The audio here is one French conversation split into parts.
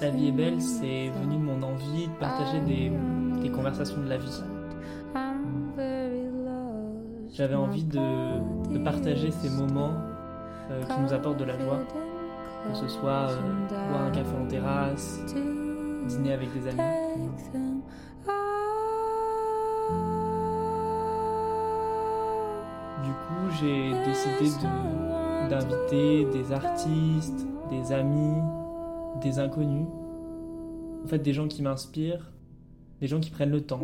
La vie est belle, c'est venu de mon envie de partager des, des conversations de la vie. J'avais envie de, de, partager ces moments euh, qui nous apportent de la joie, que ce soit euh, boire un café en terrasse, dîner avec des amis. Du coup, j'ai décidé d'inviter des artistes, des amis, des inconnus. En fait, des gens qui m'inspirent, des gens qui prennent le temps.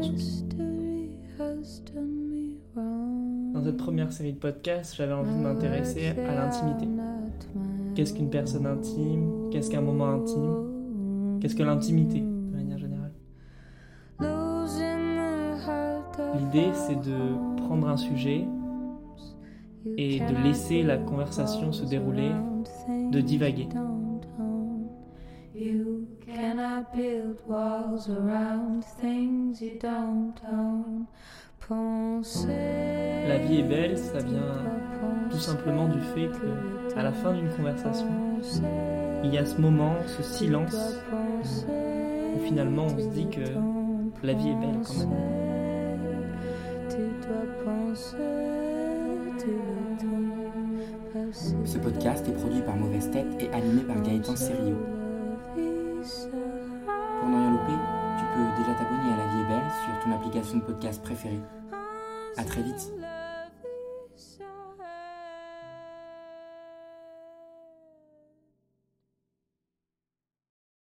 Dans cette première série de podcasts, j'avais envie de m'intéresser à l'intimité. Qu'est-ce qu'une personne intime? Qu'est-ce qu'un moment intime? Qu'est-ce que l'intimité, de manière générale? L'idée, c'est de prendre un sujet et de laisser la conversation se dérouler, de divaguer. La vie est belle, ça vient tout simplement du fait que, à la fin d'une conversation, il y a ce moment, ce silence, où finalement on se dit que la vie est belle quand même. Ce podcast est produit par Mauvaise Tête et animé par Gaëtan Serio. Pour n'en rien louper, tu peux déjà t'abonner à La Vie est Belle sur ton application de podcast préférée. A très vite